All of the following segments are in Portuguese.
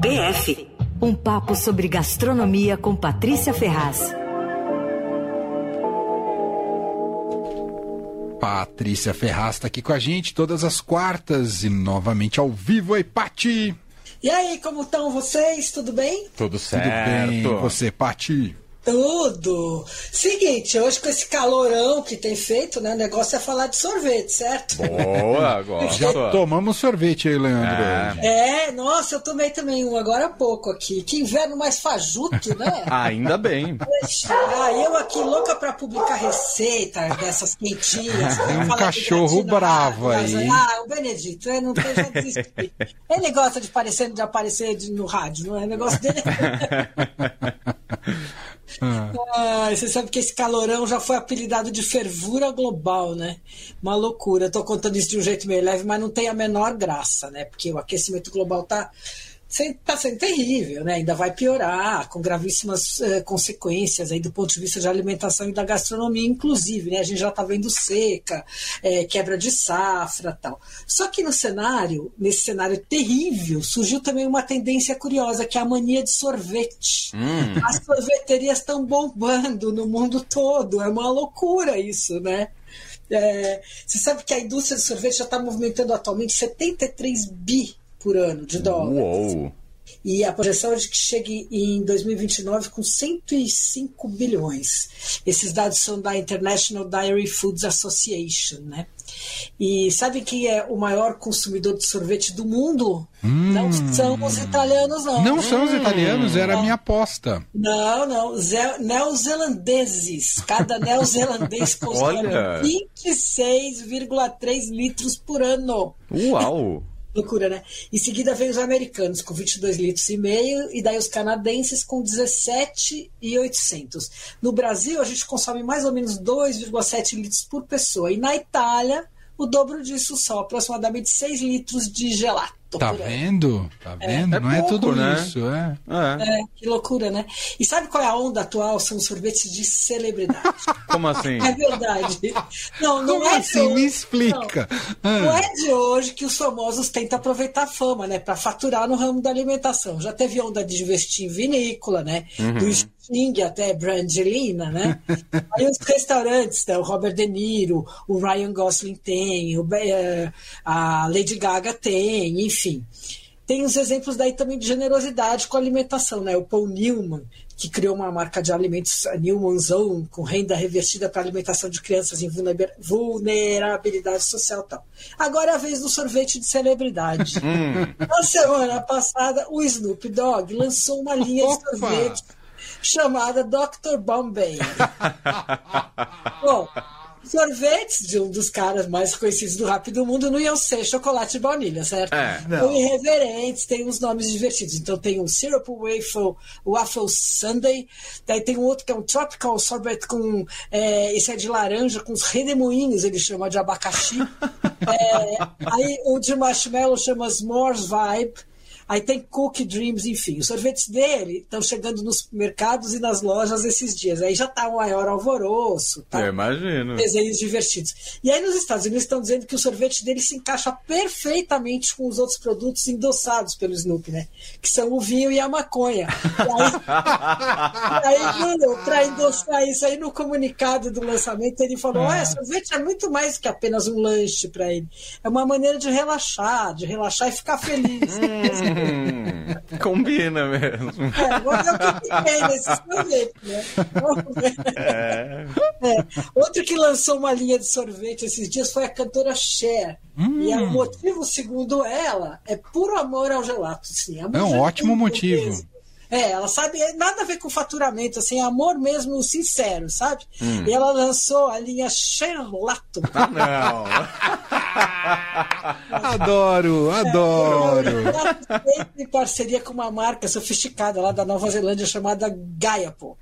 PF um papo sobre gastronomia com Patrícia Ferraz. Patrícia Ferraz está aqui com a gente todas as quartas e novamente ao vivo. Oi, Pati! E aí, como estão vocês? Tudo bem? Tudo certo. Tudo bem. Você, Pati? Tudo. Seguinte, hoje com esse calorão que tem feito, né? O negócio é falar de sorvete, certo? Boa, gosto. Já tomamos sorvete aí, Leandro. É. é, nossa, eu tomei também um agora há pouco aqui. Que inverno mais fajuto, né? Ainda bem. Ah, eu aqui louca pra publicar receita dessas quentinhas. Tem um cachorro bravo aí. Ah, o Benedito, eu não já desisti. Ele gosta de, parecer, de aparecer no rádio, não é? O negócio dele. Ah. você sabe que esse calorão já foi apelidado de fervura global, né? Uma loucura. Eu tô contando isso de um jeito meio leve, mas não tem a menor graça, né? Porque o aquecimento global tá está sendo terrível, né? ainda vai piorar, com gravíssimas uh, consequências aí do ponto de vista de alimentação e da gastronomia, inclusive. Né? A gente já está vendo seca, é, quebra de safra tal. Só que no cenário, nesse cenário terrível, surgiu também uma tendência curiosa, que é a mania de sorvete. Hum. As sorveterias estão bombando no mundo todo, é uma loucura isso, né? É, você sabe que a indústria de sorvete já está movimentando atualmente 73 bi por ano de dólares. Uou. E a projeção é de que chegue em 2029 com 105 bilhões. Esses dados são da International Dairy Foods Association, né? E sabe quem é o maior consumidor de sorvete do mundo? Hum. Não são os italianos, não. Não hum. são os italianos, era a minha aposta. Não, não. Ze neozelandeses. Cada neozelandês consome 26,3 litros por ano. Uau! Loucura, né? Em seguida vem os americanos com 22 litros e meio e daí os canadenses com 17,800. No Brasil a gente consome mais ou menos 2,7 litros por pessoa e na Itália o dobro disso só, aproximadamente 6 litros de gelato. Tá vendo? Tá é. vendo? É. Não é, pouco, tudo né? isso, é. é. é. Que loucura, né? E sabe qual é a onda atual? São os sorvetes de celebridade. Como assim? É verdade. Não, não Como é assim? Hoje, Me explica. Não. não. é de hoje que os famosos tentam aproveitar a fama, né? Para faturar no ramo da alimentação. Já teve onda de investir em vinícola, né? Uhum. Do Sting até Brangelina, né? Aí os restaurantes, né? o Robert De Niro, o Ryan Gosling tem, o, eh, a Lady Gaga tem, enfim. Tem os exemplos daí também de generosidade com a alimentação, né? O Paul Newman, que criou uma marca de alimentos, a Newman Zone, com renda revertida para alimentação de crianças em vulnerabilidade social e tal. Agora é a vez do sorvete de celebridade. Hum. Na semana passada, o Snoop Dogg lançou uma linha Opa. de sorvete chamada Dr. Bombay. Bom, sorvetes de um dos caras mais conhecidos do rap do mundo não iam ser chocolate e baunilha, certo? É, São irreverentes, tem uns nomes divertidos. Então tem um Syrup Waffle, Waffle Sunday, daí tem um outro que é um Tropical Sorbet com. É, esse é de laranja, com os redemoinhos, ele chama de abacaxi. é, aí o de marshmallow chama S'mores Vibe. Aí tem Cookie Dreams, enfim. Os sorvetes dele estão chegando nos mercados e nas lojas esses dias. Aí já está um maior alvoroço. Tá? Eu imagino. Desenhos divertidos. E aí nos Estados Unidos estão dizendo que o sorvete dele se encaixa perfeitamente com os outros produtos endossados pelo Snoopy, né? Que são o vinho e a maconha. E aí, aí para endossar isso aí no comunicado do lançamento, ele falou: ah. sorvete é muito mais que apenas um lanche para ele. É uma maneira de relaxar, de relaxar e ficar feliz. Hum. Combina mesmo. É, vamos ver o que tem nesse sorvete, né? É. É. Outro que lançou uma linha de sorvete esses dias foi a cantora Cher. Hum. E o motivo, segundo ela, é puro amor ao gelato. Sim. É um ótimo motivo. Mesmo. É, ela sabe, é nada a ver com faturamento, assim, é amor mesmo sincero, sabe? Hum. E ela lançou a linha Cherlato. Ah, não! adoro, adoro! Em parceria com uma marca sofisticada lá da Nova Zelândia chamada Gaiapo.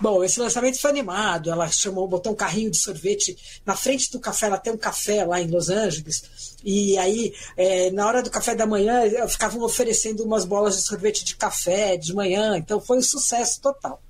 Bom, esse lançamento foi animado, ela chamou, botou um carrinho de sorvete na frente do café, ela tem um café lá em Los Angeles, e aí, é, na hora do café da manhã, ficavam oferecendo umas bolas de sorvete de café de manhã. Então, foi um sucesso total.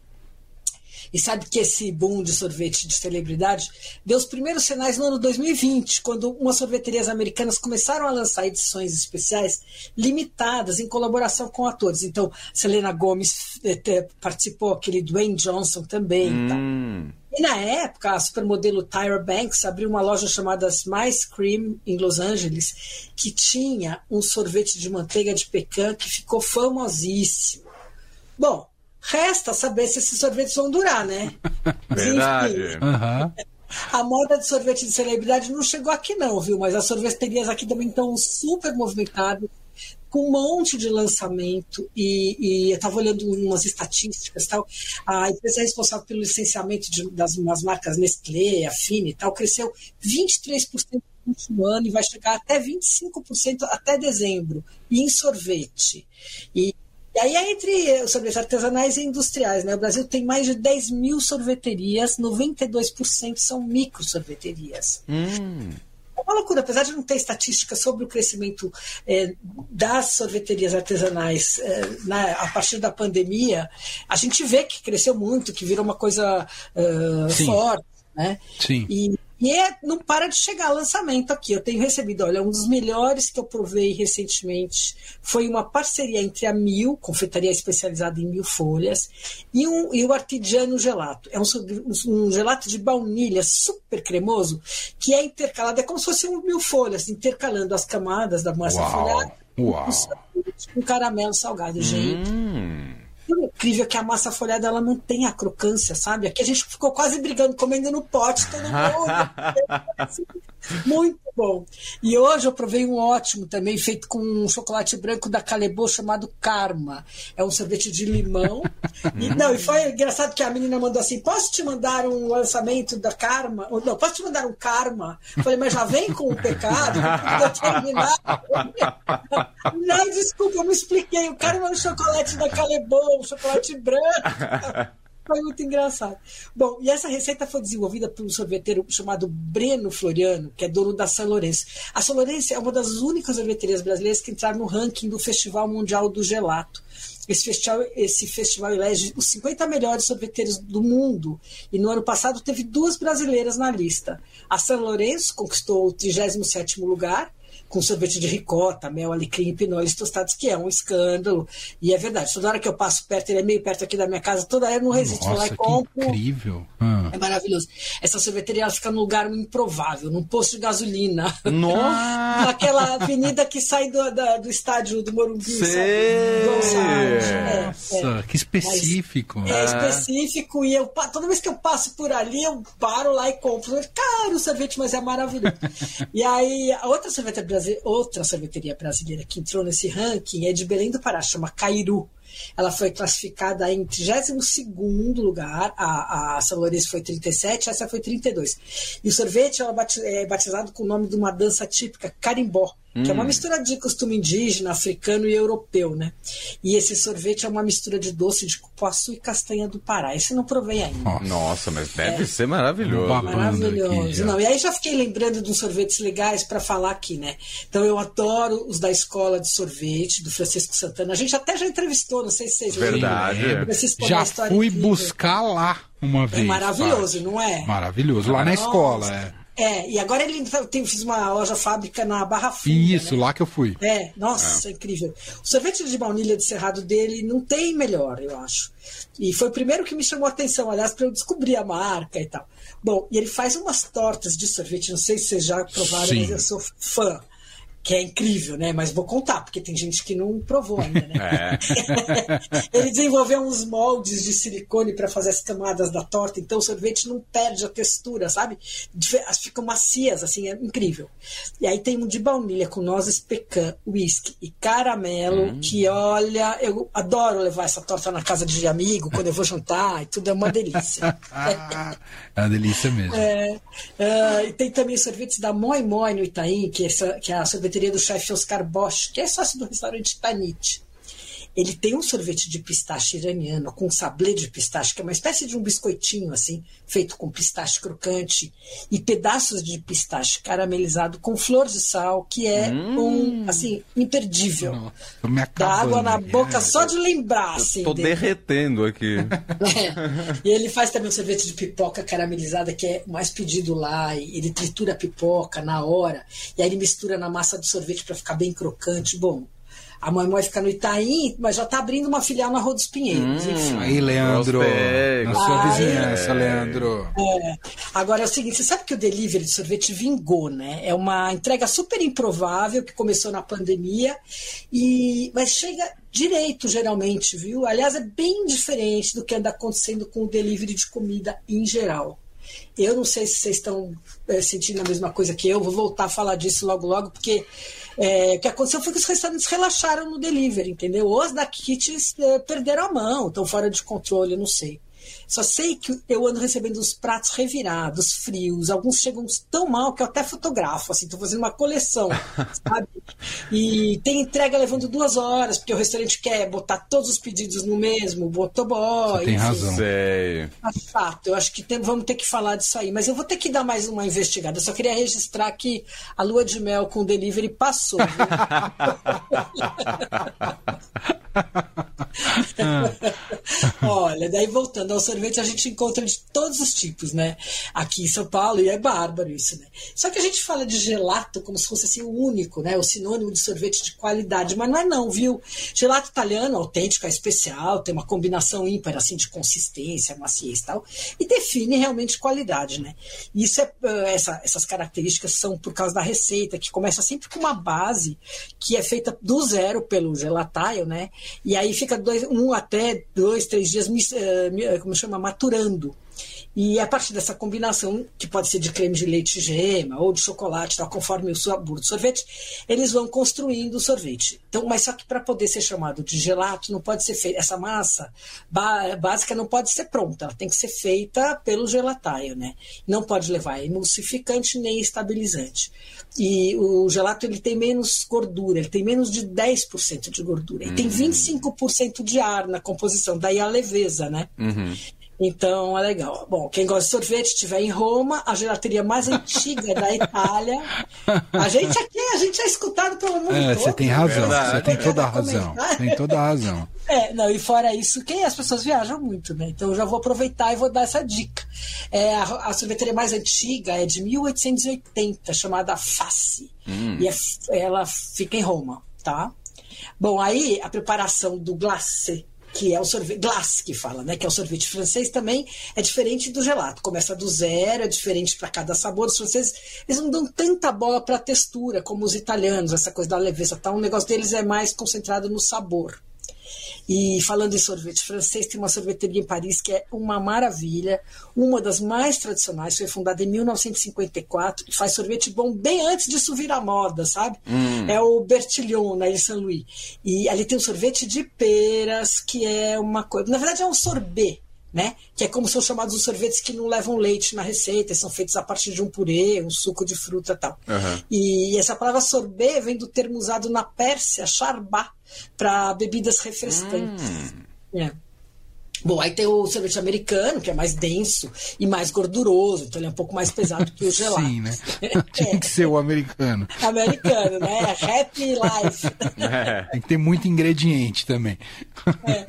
E sabe que esse boom de sorvete de celebridade deu os primeiros sinais no ano 2020, quando umas sorveterias americanas começaram a lançar edições especiais limitadas em colaboração com atores. Então, Selena Gomez eh, participou, aquele Dwayne Johnson também. Hum. E na época, a supermodelo Tyra Banks abriu uma loja chamada Smice Cream em Los Angeles, que tinha um sorvete de manteiga de pecan que ficou famosíssimo. Bom, resta saber se esses sorvetes vão durar, né? Verdade. Aham. A moda de sorvete de celebridade não chegou aqui não, viu? Mas as sorveterias aqui também estão super movimentadas, com um monte de lançamento e, e eu estava olhando umas estatísticas tal. A empresa responsável pelo licenciamento de, das, das marcas Nestlé, Afine e tal cresceu 23% no último ano e vai chegar até 25% até dezembro, e em sorvete. E, e aí é entre os sorvetes artesanais e industriais. Né? O Brasil tem mais de 10 mil sorveterias, 92% são micro sorveterias. Hum. É uma loucura, apesar de não ter estatística sobre o crescimento eh, das sorveterias artesanais eh, na- a partir da pandemia, a gente vê que cresceu muito, que virou uma coisa Sim. forte. Né? Sim. E, e é- não para de chegar lançamento aqui. Eu tenho recebido, olha, um dos melhores que eu provei recentemente foi uma parceria entre a Mil, confeitaria especializada em mil folhas, e, um, e o Artigiano Gelato. É um, um gelato de baunilha super cremoso, que é intercalado, é como se fosse um mil folhas, intercalando as camadas da massa folhada Uau. com com caramelo salgado. Gente, Hum. O incrível é que a massa folhada ela não tem a crocância, sabe? Aqui a gente ficou quase brigando, comendo no pote, todo mundo. Muito bom. E hoje eu provei um ótimo também, feito com um chocolate branco da Calebo chamado Karma. É um sorvete de limão. E, não, e foi engraçado que a menina mandou assim: posso te mandar um lançamento da Karma? Ou não, posso te mandar um Karma? Eu falei, mas já vem com o pecado? Não, desculpa, eu me expliquei. O Karma é um chocolate da Calebo, um chocolate branco. Foi muito engraçado. Bom, e essa receita foi desenvolvida por um sorveteiro chamado Breno Floriano, que é dono da São Lourenço. A São Lourenço é uma das únicas sorveterias brasileiras que entraram no ranking do Festival Mundial do Gelato. Esse festival, esse festival elege os 50 melhores sorveteiros do mundo. E no ano passado teve duas brasileiras na lista. A São Lourenço conquistou o 37º lugar, com sorvete de ricota, mel, alecrim e pinoles tostados, que é um escândalo. E é verdade, toda hora que eu passo perto, ele é meio perto aqui da minha casa, toda hora eu não resisto. Vou lá Nossa, e compro. incrível. Ah. É maravilhoso. Essa sorveteria ela fica num lugar improvável, num posto de gasolina. Nossa! Naquela avenida que sai do, da- do estádio do Morumbi, Sei! sabe? Gonçalves. É, é. Nossa, que específico. É específico e eu toda vez que eu passo por ali eu paro lá e compro. Caro o sorvete, mas é maravilhoso. e aí a outra sorveteria, outra sorveteria brasileira que entrou nesse ranking é de Belém do Pará, chama Cairu. Ela foi classificada em 32 lugar, a, a São Lourenço foi 37, essa foi 32. E o sorvete ela é batizado com o nome de uma dança típica, carimbó, que é uma mistura de costume indígena, africano e europeu, né? E esse sorvete é uma mistura de doce de cupuaçu e castanha do Pará. Esse não provei ainda. Nossa. Nossa, mas deve ser maravilhoso. Aqui Maravilhoso. já. Não, e aí já fiquei lembrando de uns sorvetes legais para falar aqui, né? Então eu adoro os da escola de sorvete, do Francisco Santana. A gente até já entrevistou, não sei se vocês lembram. Verdade. É, tem já fui incrível. buscar lá uma É vez. maravilhoso, Paty. não é? Maravilhoso. Lá na Nossa. escola, é. É, e agora ele tem, fiz uma loja fábrica na Barra Funda. Isso, né? lá que eu fui. É, nossa, incrível. O sorvete de baunilha de cerrado dele não tem melhor, eu acho. E foi o primeiro que me chamou a atenção, aliás, para eu descobrir a marca e tal. Bom, e ele faz umas tortas de sorvete, não sei se vocês já provaram, Sim. mas eu sou fã. Que é incrível, né? Mas vou contar, porque tem gente que não provou ainda, né? É. Ele desenvolveu uns moldes de silicone para fazer as camadas da torta, então o sorvete não perde a textura, sabe? Ficam macias, assim, é incrível. E aí tem um de baunilha com nozes pecan, whisky e caramelo, que olha, eu adoro levar essa torta na casa de amigo quando eu vou jantar e tudo é uma delícia. É uma delícia mesmo. É, é, e tem também sorvetes da Moi Moi no Itaim, que é, essa- que é a sorveteria do chefe Oscar Bosch, que é sócio do restaurante Tanit. Ele tem um sorvete de pistache iraniano com sablé de pistache, que é uma espécie de um biscoitinho assim, feito com pistache crocante e pedaços de pistache caramelizado com flor de sal, que é Hum. um assim imperdível. Não, tô me Dá água na acabando. boca É. só de lembrar, assim. Tô dele. derretendo aqui. É. E ele faz também um sorvete de pipoca caramelizada, que é o mais pedido lá. E ele tritura a pipoca na hora. E aí ele mistura na massa do sorvete para ficar bem crocante. Bom, a mamãe fica no Itaim, mas já tá abrindo uma filial na Rua dos Pinheiros. Enfim. Aí, Leandro. Na sua Ai. vizinhança, Leandro. É. Agora é o seguinte, você sabe que o delivery de sorvete vingou, né? É uma entrega super improvável que começou na pandemia, e mas chega direito geralmente, viu? Aliás, é bem diferente do que anda acontecendo com o delivery de comida em geral. Eu não sei se vocês estão é, sentindo a mesma coisa que eu, vou voltar a falar disso logo logo, porque é, o que aconteceu foi que os restaurantes relaxaram no delivery, entendeu? Os da Kitchens é, perderam a mão, estão fora de controle, não sei. Só sei que eu ando recebendo os pratos revirados, frios, alguns chegam tão mal que eu até fotografo, assim, tô fazendo uma coleção, sabe? E tem entrega levando duas horas, porque o restaurante quer botar todos os pedidos no mesmo, botoboy. Você tem enfim. razão. Sei. Tá chato, eu acho que tem- vamos ter que falar disso aí, mas eu vou ter que dar mais uma investigada. Eu só queria registrar que a lua de mel com o delivery passou. Olha, daí voltando ao sorvete, a gente encontra de todos os tipos, né? Aqui em São Paulo, e é bárbaro isso, né? Só que a gente fala de gelato como se fosse assim o único, né? O sinônimo de sorvete de qualidade, mas não é não, viu? Gelato italiano, autêntico, é especial, tem uma combinação ímpar, assim, de consistência, maciez e tal, e define realmente qualidade, né? E Isso é, eh, essa- essas características são por causa da receita, que começa sempre com uma base que é feita do zero pelo gelataio, né? E aí fica dois, um até dois, três dias, eh, eh, como chama, maturando. E a partir dessa combinação, que pode ser de creme de leite gema ou de chocolate, tal, conforme o sabor do sorvete, eles vão construindo o sorvete. Então, mas só que para poder ser chamado de gelato, não pode ser feita. Essa massa básica não pode ser pronta, ela tem que ser feita pelo gelataio, né? Não pode levar emulsificante nem estabilizante. E o gelato ele tem menos gordura, ele tem menos de 10% de gordura. E tem 25% de ar na composição, daí a leveza, né? Então é legal. Bom, quem gosta de sorvete, estiver em Roma, a gelateria mais antiga da Itália. A gente aqui, a gente é escutado pelo mundo É, todo. você tem razão, Verdade. você tem toda a razão. Tem toda a razão. É, não, e fora isso, quem as pessoas viajam muito, né? Então eu já vou aproveitar e vou dar essa dica. É, a, a sorveteria mais antiga é de 1880, chamada Face. E é- ela fica em Roma, tá? Bom, aí a preparação do glacé, que é o sorvete, glace que fala, né? Que é o sorvete francês também, é diferente do gelato. Começa do zero, é diferente para cada sabor. Os franceses, eles não dão tanta bola para textura como os italianos, essa coisa da leveza, tá? O negócio deles é mais concentrado no sabor. E falando em sorvete francês, tem uma sorveteria em Paris que é uma maravilha, uma das mais tradicionais, foi fundada em 1954 e faz sorvete bom bem antes disso virar moda, sabe? É o Bertillon, na Ilha Saint-Louis. E ali tem um sorvete de peras, que é uma coisa. Na verdade, é um sorbet. Né? Que é como são chamados os sorvetes que não levam leite na receita, são feitos a partir de um purê, um suco de fruta e tal. Aham. E essa palavra sorbet vem do termo usado na Pérsia, charbá, para bebidas refrescantes. É. Bom, aí tem o sorvete americano, que é mais denso e mais gorduroso, então ele é um pouco mais pesado que o gelato. Sim, né? Tinha que ser o americano. Americano, né? Happy life. É. Tem que ter muito ingrediente também. É.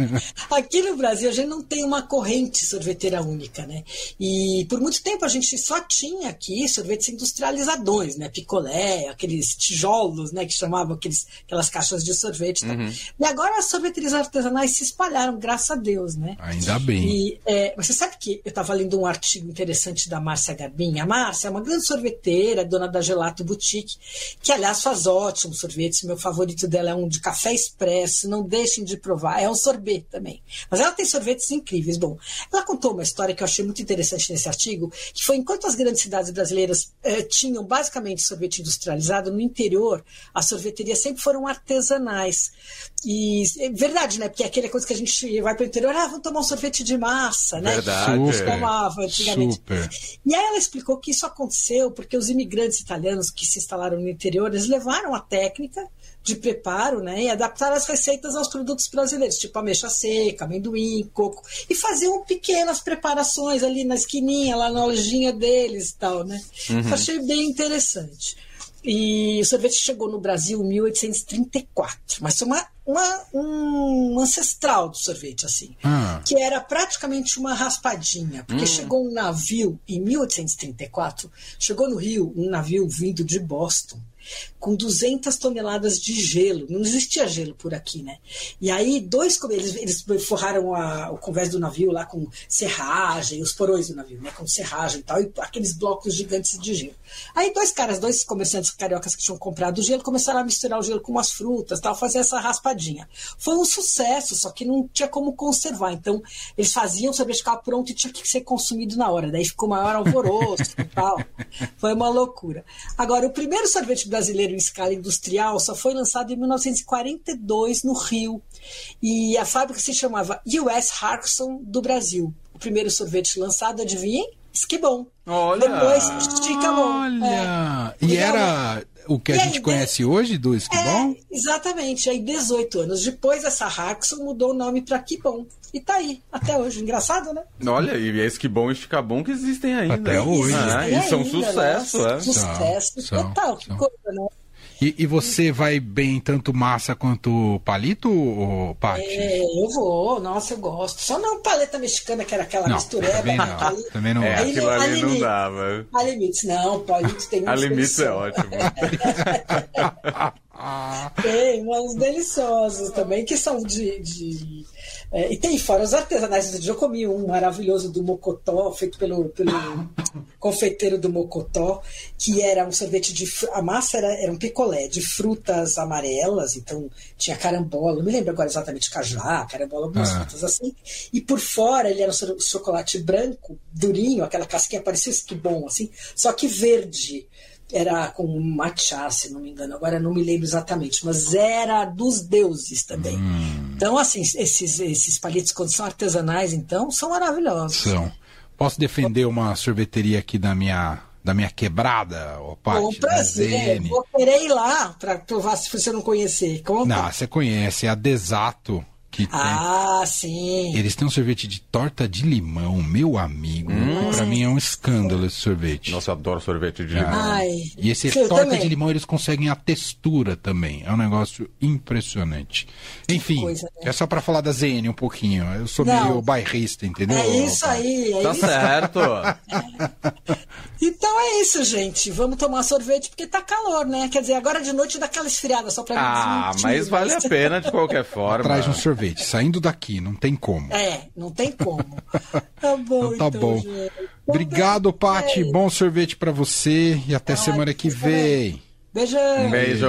Aqui no Brasil a gente não tem uma corrente sorveteira única, né? E por muito tempo a gente só tinha aqui sorvetes industrializadões, né? Picolé, aqueles tijolos, né? Que chamavam aqueles, aquelas caixas de sorvete. e tal. E agora as sorveterias artesanais se espalharam, graças a Deus, né? Ainda bem. E é, você sabe que eu estava lendo um artigo interessante da Márcia Garbim. A Márcia é uma grande sorveteira, dona da Gelato Boutique, que aliás faz ótimos sorvetes. Meu favorito dela é um de café expresso, não deixem de provar. É um sorvete também. Mas ela tem sorvetes incríveis. Bom, ela contou uma história que eu achei muito interessante nesse artigo, que foi enquanto as grandes cidades brasileiras eh, tinham basicamente sorvete industrializado, no interior as sorveterias sempre foram artesanais. E é verdade, né? Porque é aquela coisa que a gente vai para o interior, ah, vamos tomar um sorvete de massa, né? Verdade. Que Super. tomava antigamente. Super. E aí ela explicou que isso aconteceu porque os imigrantes italianos que se instalaram no interior, eles levaram a técnica de preparo, né? E adaptaram as receitas aos produtos brasileiros, tipo ameixa seca, amendoim, coco. E faziam pequenas preparações ali na esquininha, lá na lojinha deles e tal, né? Uhum. Achei bem interessante. E o sorvete chegou no Brasil em 1834, mas foi uma, uma, um ancestral do sorvete, assim, ah. que era praticamente uma raspadinha, porque hum. chegou um navio em 1834, chegou no Rio um navio vindo de Boston, com 200 toneladas de gelo. Não existia gelo por aqui, né? E aí, dois, eles, eles forraram a, o convés do navio lá com serragem, os porões do navio, né? Com serragem e tal, e aqueles blocos gigantes de gelo. Aí, dois caras, dois comerciantes cariocas que tinham comprado o gelo, começaram a misturar o gelo com umas frutas tal, fazer essa raspadinha. Foi um sucesso, só que não tinha como conservar. Então, eles faziam, o sorvete ficava pronto e tinha que ser consumido na hora. Daí ficou maior alvoroço e tal. Foi uma loucura. Agora, o primeiro sorvete brasileiro em escala industrial só foi lançado em 1942 no Rio. E a fábrica se chamava US Harkson do Brasil. O primeiro sorvete lançado, adivinhem? Esquibom. Olha! Depois, Chicabon. Olha! É. E era o que a gente conhece hoje do Esquibom? É, exatamente. Aí, 18 anos depois, essa Harkson mudou o nome para Kibon. E tá aí, até hoje. Engraçado, né? Olha, e é Esquibom e Chicabon que existem ainda. Até hoje. Ah, e são sucesso, né? é. Sucesso são, total. São. Que coisa, né? E, e, você vai bem tanto massa quanto palito, ou Paty? É, eu vou, nossa, eu gosto. Só não paleta mexicana, que era aquela não, mistureba. Também não, também não é, aquilo ali não limites, dava. A limites, não, palito tem A limites é ótimo. tem umas deliciosas também, que são de... de é, e tem fora os artesanais. Eu comi um maravilhoso do Mocotó, feito pelo, pelo confeiteiro do Mocotó, que era um sorvete de. A massa era, era um picolé de frutas amarelas, então tinha carambola, não me lembro agora exatamente cajá, carambola, algumas ah. frutas assim. E por fora ele era um chocolate branco, durinho, aquela casquinha parecia que bom, assim, só que verde era com matcha, se não me engano, agora não me lembro exatamente, mas era dos deuses também. Hum. Então, assim, esses, esses palitos, quando são artesanais, então, são maravilhosos. São. Posso defender uma sorveteria aqui da minha, da minha quebrada, ô Paty? Com prazer, vou querer ir lá para provar se você não conhecer. Conta. Não, você conhece, é a Desato que ah, tem. sim. Eles têm um sorvete de torta de limão, meu amigo. Hum. Pra mim é um escândalo esse sorvete. Nossa, eu adoro sorvete de limão. Ai, e esse torta também. de limão, eles conseguem a textura também. É um negócio impressionante. Enfim, coisa, né? é só pra falar da ZN um pouquinho. Eu sou Não. meio bairrista, entendeu? É isso aí. É tá isso. certo. É. Então é isso, gente. Vamos tomar sorvete porque tá calor, né? Quer dizer, agora de noite dá aquela esfriada só pra Ah, mas vale a pena de qualquer forma. Traz um sorvete sorvete. Saindo daqui, não tem como. É, não tem como. Tá bom, então, tá então, bom. Gente. Obrigado, Pati. Bom sorvete para você e até semana que vem. Beijão. Beijo.